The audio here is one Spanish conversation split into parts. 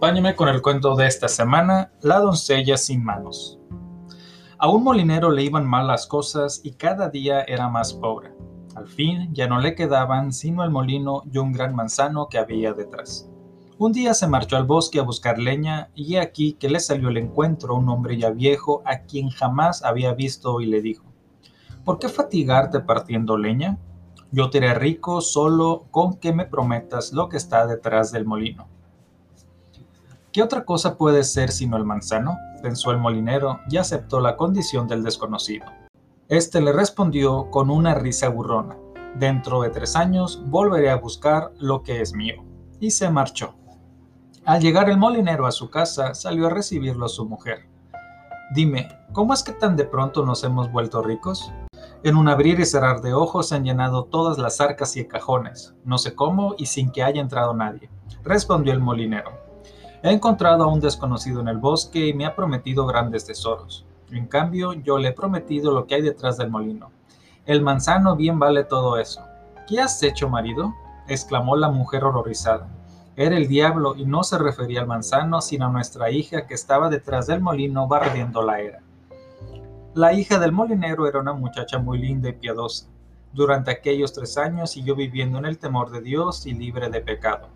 Acompáñeme con el cuento de esta semana, La doncella sin manos. A un molinero le iban mal las cosas y cada día era más pobre. Al fin ya no le quedaban sino el molino y un gran manzano que había detrás. Un día se marchó al bosque a buscar leña y aquí que le salió el encuentro un hombre ya viejo a quien jamás había visto y le dijo, ¿por qué fatigarte partiendo leña? Yo te haré rico solo con que me prometas lo que está detrás del molino. ¿Qué otra cosa puede ser sino el manzano? pensó el molinero y aceptó la condición del desconocido. Este le respondió con una risa burrona. Dentro de tres años volveré a buscar lo que es mío. Y se marchó. Al llegar el molinero a su casa, salió a recibirlo su mujer. Dime, ¿cómo es que tan de pronto nos hemos vuelto ricos? En un abrir y cerrar de ojos se han llenado todas las arcas y cajones, no sé cómo y sin que haya entrado nadie, respondió el molinero. He encontrado a un desconocido en el bosque y me ha prometido grandes tesoros. En cambio, yo le he prometido lo que hay detrás del molino. El manzano bien vale todo eso. ¿Qué has hecho, marido? exclamó la mujer horrorizada. Era el diablo y no se refería al manzano, sino a nuestra hija que estaba detrás del molino barriendo la era. La hija del molinero era una muchacha muy linda y piadosa. Durante aquellos tres años siguió viviendo en el temor de Dios y libre de pecado.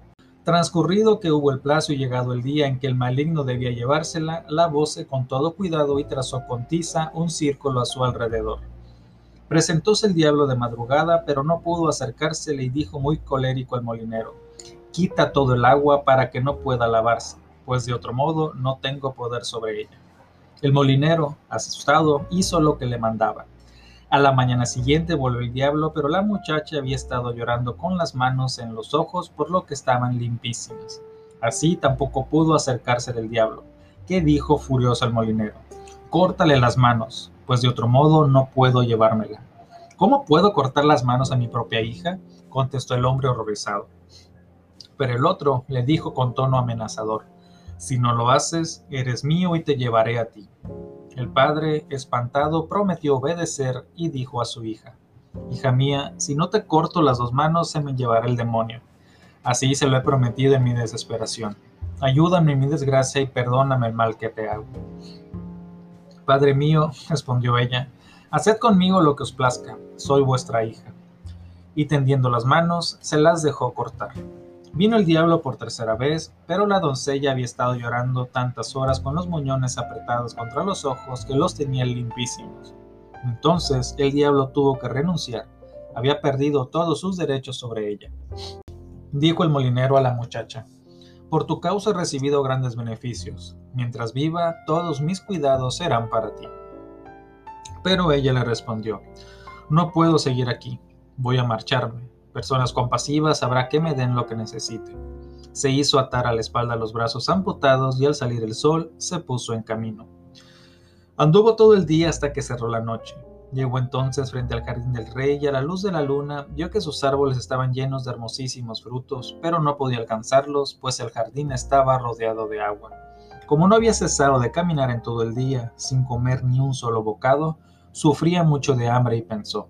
Transcurrido que hubo el plazo y llegado el día en que el maligno debía llevársela, la con todo cuidado y trazó con tiza un círculo a su alrededor. Presentóse el diablo de madrugada, pero no pudo acercársele y dijo muy colérico al molinero, quita todo el agua para que no pueda lavarse, pues de otro modo no tengo poder sobre ella. El molinero, asustado, hizo lo que le mandaba. A la mañana siguiente volvió el diablo, pero la muchacha había estado llorando con las manos en los ojos por lo que estaban limpísimas. Así tampoco pudo acercarse del diablo, que dijo furioso al molinero, córtale las manos, pues de otro modo no puedo llevármela. ¿Cómo puedo cortar las manos a mi propia hija? contestó el hombre horrorizado. Pero el otro le dijo con tono amenazador, si no lo haces, eres mío y te llevaré a ti. El padre, espantado, prometió obedecer y dijo a su hija, Hija mía, si no te corto las dos manos se me llevará el demonio. Así se lo he prometido en mi desesperación. Ayúdame en mi desgracia y perdóname el mal que te hago. Padre mío, respondió ella, haced conmigo lo que os plazca, soy vuestra hija. Y tendiendo las manos, se las dejó cortar. Vino el diablo por tercera vez, pero la doncella había estado llorando tantas horas con los muñones apretados contra los ojos que los tenía limpísimos. Entonces el diablo tuvo que renunciar, había perdido todos sus derechos sobre ella. Dijo el molinero a la muchacha, por tu causa he recibido grandes beneficios, mientras viva todos mis cuidados serán para ti. Pero ella le respondió, no puedo seguir aquí, voy a marcharme, Personas compasivas habrá que me den lo que necesite. Se hizo atar a la espalda los brazos amputados y al salir el sol se puso en camino. Anduvo todo el día hasta que cerró la noche. Llegó entonces frente al jardín del rey y a la luz de la luna vio que sus árboles estaban llenos de hermosísimos frutos, pero no podía alcanzarlos, pues el jardín estaba rodeado de agua. Como no había cesado de caminar en todo el día, sin comer ni un solo bocado, sufría mucho de hambre y pensó,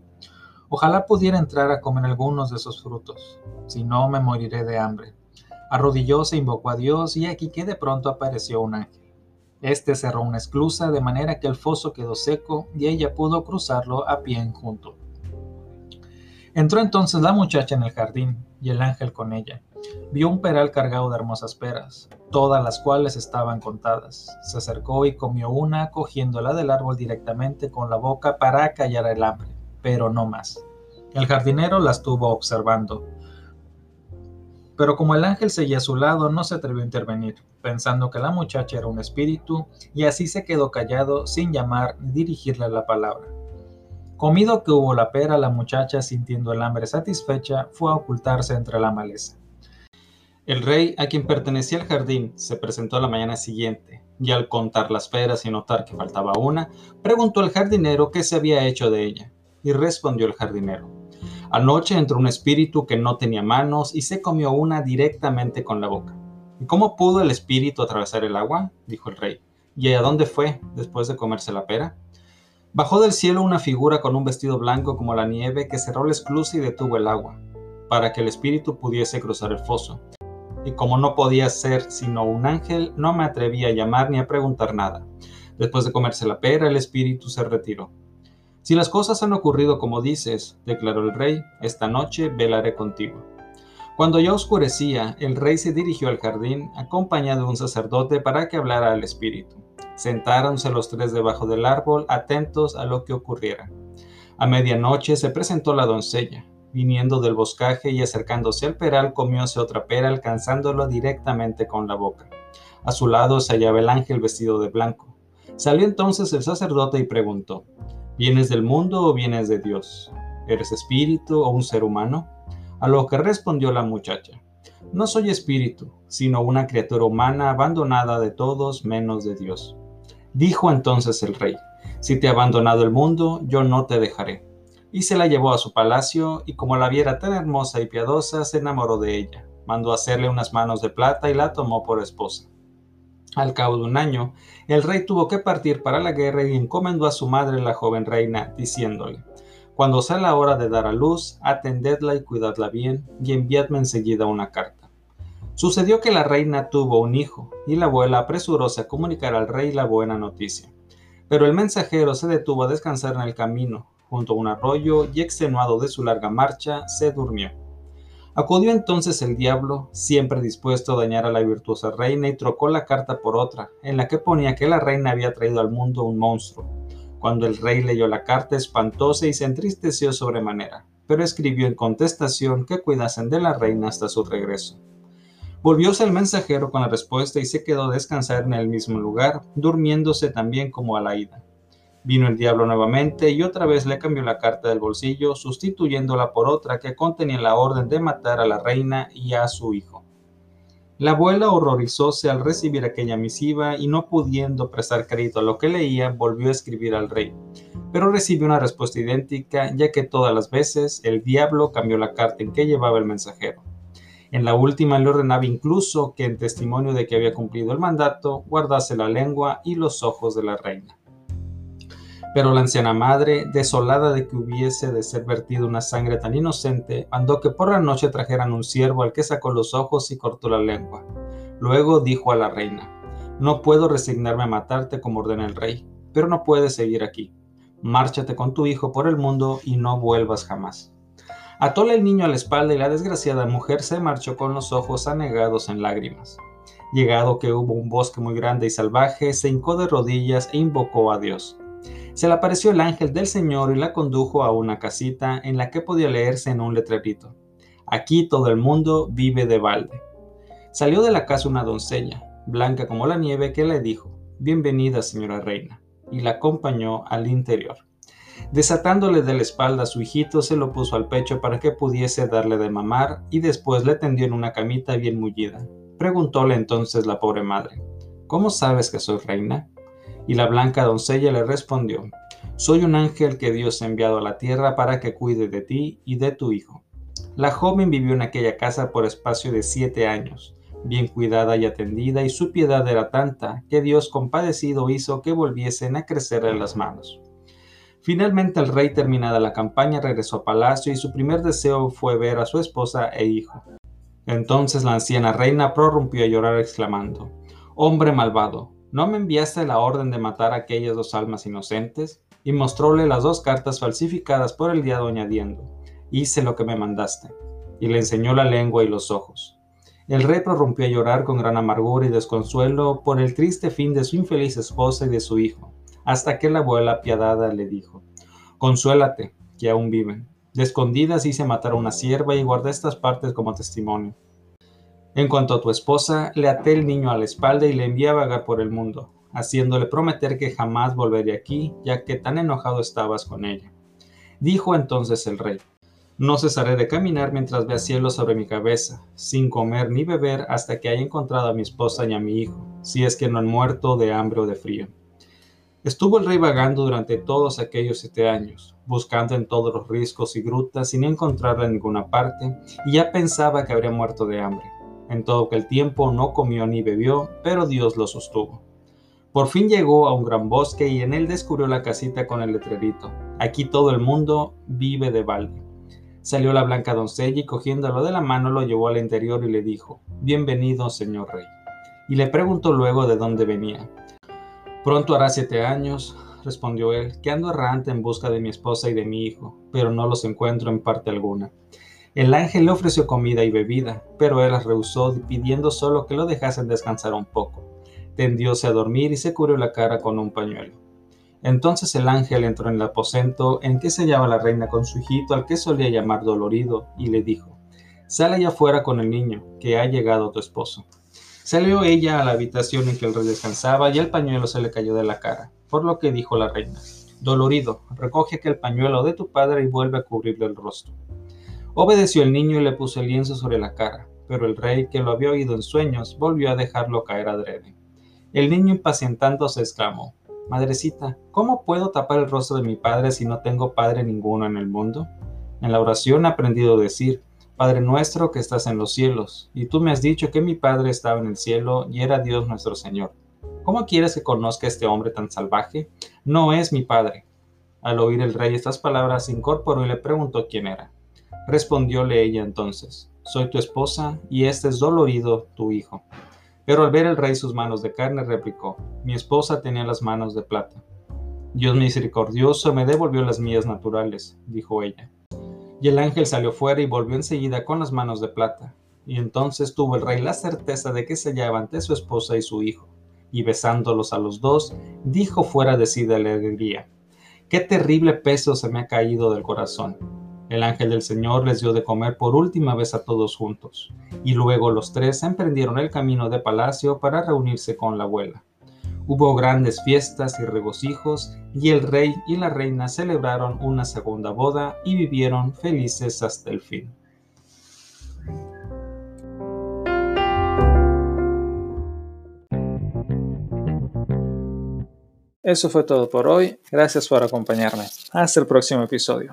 Ojalá pudiera entrar a comer algunos de esos frutos, si no me moriré de hambre. Arrodilló, se invocó a Dios y aquí que de pronto apareció un ángel. Este cerró una esclusa de manera que el foso quedó seco y ella pudo cruzarlo a pie enjunto. Entró entonces la muchacha en el jardín y el ángel con ella. Vio un peral cargado de hermosas peras, todas las cuales estaban contadas. Se acercó y comió una, cogiéndola del árbol directamente con la boca para acallar el hambre pero no más. El jardinero la estuvo observando. Pero como el ángel seguía a su lado, no se atrevió a intervenir, pensando que la muchacha era un espíritu, y así se quedó callado sin llamar ni dirigirle la palabra. Comido que hubo la pera, la muchacha, sintiendo el hambre satisfecha, fue a ocultarse entre la maleza. El rey, a quien pertenecía el jardín, se presentó la mañana siguiente, y al contar las peras y notar que faltaba una, preguntó al jardinero qué se había hecho de ella, y respondió el jardinero. Anoche entró un espíritu que no tenía manos y se comió una directamente con la boca. ¿Y cómo pudo el espíritu atravesar el agua? dijo el rey. ¿Y a dónde fue después de comerse la pera? Bajó del cielo una figura con un vestido blanco como la nieve que cerró la esclusa y detuvo el agua, para que el espíritu pudiese cruzar el foso. Y como no podía ser sino un ángel, no me atreví a llamar ni a preguntar nada. Después de comerse la pera, el espíritu se retiró. Si las cosas han ocurrido como dices, declaró el rey, esta noche velaré contigo. Cuando ya oscurecía, el rey se dirigió al jardín, acompañado de un sacerdote para que hablara al espíritu. Sentáronse los tres debajo del árbol, atentos a lo que ocurriera. A medianoche se presentó la doncella. Viniendo del boscaje y acercándose al peral, comióse otra pera, alcanzándolo directamente con la boca. A su lado se hallaba el ángel vestido de blanco. Salió entonces el sacerdote y preguntó, ¿Vienes del mundo o vienes de Dios? ¿Eres espíritu o un ser humano? A lo que respondió la muchacha, No soy espíritu, sino una criatura humana abandonada de todos menos de Dios. Dijo entonces el rey, Si te ha abandonado el mundo, yo no te dejaré. Y se la llevó a su palacio, y como la viera tan hermosa y piadosa, se enamoró de ella. Mandó hacerle unas manos de plata y la tomó por esposa. Al cabo de un año, el rey tuvo que partir para la guerra y encomendó a su madre la joven reina, diciéndole, Cuando sea la hora de dar a luz, atendedla y cuidadla bien, y enviadme enseguida una carta. Sucedió que la reina tuvo un hijo, y la abuela apresuróse a comunicar al rey la buena noticia. Pero el mensajero se detuvo a descansar en el camino, junto a un arroyo, y extenuado de su larga marcha, se durmió. Acudió entonces el diablo, siempre dispuesto a dañar a la virtuosa reina, y trocó la carta por otra, en la que ponía que la reina había traído al mundo un monstruo. Cuando el rey leyó la carta, espantóse y se entristeció sobremanera, pero escribió en contestación que cuidasen de la reina hasta su regreso. Volvióse el mensajero con la respuesta y se quedó a descansar en el mismo lugar, durmiéndose también como a la ida. Vino el diablo nuevamente y otra vez le cambió la carta del bolsillo, sustituyéndola por otra que contenía la orden de matar a la reina y a su hijo. La abuela horrorizóse al recibir aquella misiva y no pudiendo prestar crédito a lo que leía, volvió a escribir al rey, pero recibió una respuesta idéntica, ya que todas las veces el diablo cambió la carta en que llevaba el mensajero. En la última le ordenaba incluso que en testimonio de que había cumplido el mandato, guardase la lengua y los ojos de la reina. Pero la anciana madre, desolada de que hubiese de ser vertida una sangre tan inocente, mandó que por la noche trajeran un ciervo al que sacó los ojos y cortó la lengua. Luego dijo a la reina, No puedo resignarme a matarte como ordena el rey, pero no puedes seguir aquí. Márchate con tu hijo por el mundo y no vuelvas jamás. Atóle el niño a la espalda y la desgraciada mujer se marchó con los ojos anegados en lágrimas. Llegado que hubo un bosque muy grande y salvaje, se hincó de rodillas e invocó a Dios. Se le apareció el ángel del Señor y la condujo a una casita en la que podía leerse en un letrerito. Aquí todo el mundo vive de balde. Salió de la casa una doncella, blanca como la nieve, que le dijo, Bienvenida, señora reina, y la acompañó al interior. Desatándole de la espalda a su hijito, se lo puso al pecho para que pudiese darle de mamar y después le tendió en una camita bien mullida. Preguntóle entonces la pobre madre, ¿Cómo sabes que soy reina? Y la blanca doncella le respondió, Soy un ángel que Dios ha enviado a la tierra para que cuide de ti y de tu hijo. La joven vivió en aquella casa por espacio de siete años, bien cuidada y atendida, y su piedad era tanta que Dios compadecido hizo que volviesen a crecerle las manos. Finalmente el rey terminada la campaña regresó a palacio y su primer deseo fue ver a su esposa e hijo. Entonces la anciana reina prorrumpió a llorar exclamando, Hombre malvado, ¿no me enviaste la orden de matar a aquellas dos almas inocentes? Y mostróle las dos cartas falsificadas por el diablo añadiendo, Hice lo que me mandaste. Y le enseñó la lengua y los ojos. El rey prorrumpió a llorar con gran amargura y desconsuelo por el triste fin de su infeliz esposa y de su hijo hasta que la abuela piadada le dijo, Consuélate, que aún viven. De escondidas hice matar a una sierva y guardé estas partes como testimonio. En cuanto a tu esposa, le até el niño a la espalda y le envié a vagar por el mundo, haciéndole prometer que jamás volvería aquí, ya que tan enojado estabas con ella. Dijo entonces el rey, no cesaré de caminar mientras vea cielo sobre mi cabeza, sin comer ni beber hasta que haya encontrado a mi esposa y a mi hijo, si es que no han muerto de hambre o de frío. Estuvo el rey vagando durante todos aquellos siete años, buscando en todos los riscos y grutas sin encontrarla en ninguna parte, y ya pensaba que habría muerto de hambre. En todo aquel tiempo no comió ni bebió, pero Dios lo sostuvo. Por fin llegó a un gran bosque y en él descubrió la casita con el letrerito. Aquí todo el mundo vive de balde. Salió la blanca doncella y cogiéndolo de la mano lo llevó al interior y le dijo, Bienvenido, señor rey. Y le preguntó luego de dónde venía. Pronto hará siete años, respondió él, que ando errante en busca de mi esposa y de mi hijo, pero no los encuentro en parte alguna. El ángel le ofreció comida y bebida, pero él las rehusó, pidiendo solo que lo dejasen descansar un poco. Tendióse a dormir y se cubrió la cara con un pañuelo. Entonces el ángel entró en el aposento en que se hallaba la reina con su hijito, al que solía llamar dolorido, y le dijo, Sale allá afuera con el niño, que ha llegado tu esposo. Salió ella a la habitación en que el rey descansaba y el pañuelo se le cayó de la cara, por lo que dijo la reina, Dolorido, recoge aquel pañuelo de tu padre y vuelve a cubrirle el rostro. Obedeció el niño y le puso el lienzo sobre la cara, pero el rey, que lo había oído en sueños, volvió a dejarlo caer adrede. El niño impacientándose exclamó, Madrecita, ¿cómo puedo tapar el rostro de mi padre si no tengo padre ninguno en el mundo? En la oración he aprendido a decir, Padre nuestro que estás en los cielos, y tú me has dicho que mi padre estaba en el cielo y era Dios nuestro Señor. ¿Cómo quieres que conozca a este hombre tan salvaje? No es mi padre. Al oír el rey estas palabras, se incorporó y le preguntó quién era. Respondióle ella entonces, Soy tu esposa, y este es dolorido tu hijo. Pero al ver el rey sus manos de carne, replicó, Mi esposa tenía las manos de plata. Dios misericordioso me devolvió las mías naturales, dijo ella. Y el ángel salió fuera y volvió enseguida con las manos de plata. Y entonces tuvo el rey la certeza de que se hallaba ante su esposa y su hijo. Y besándolos a los dos, dijo fuera de sí de alegría, Qué terrible peso se me ha caído del corazón el ángel del Señor les dio de comer por última vez a todos juntos, y luego los tres emprendieron el camino de palacio para reunirse con la abuela. Hubo grandes fiestas y regocijos, y el rey y la reina celebraron una segunda boda y vivieron felices hasta el fin. Eso fue todo por hoy. Gracias por acompañarme. Hasta el próximo episodio.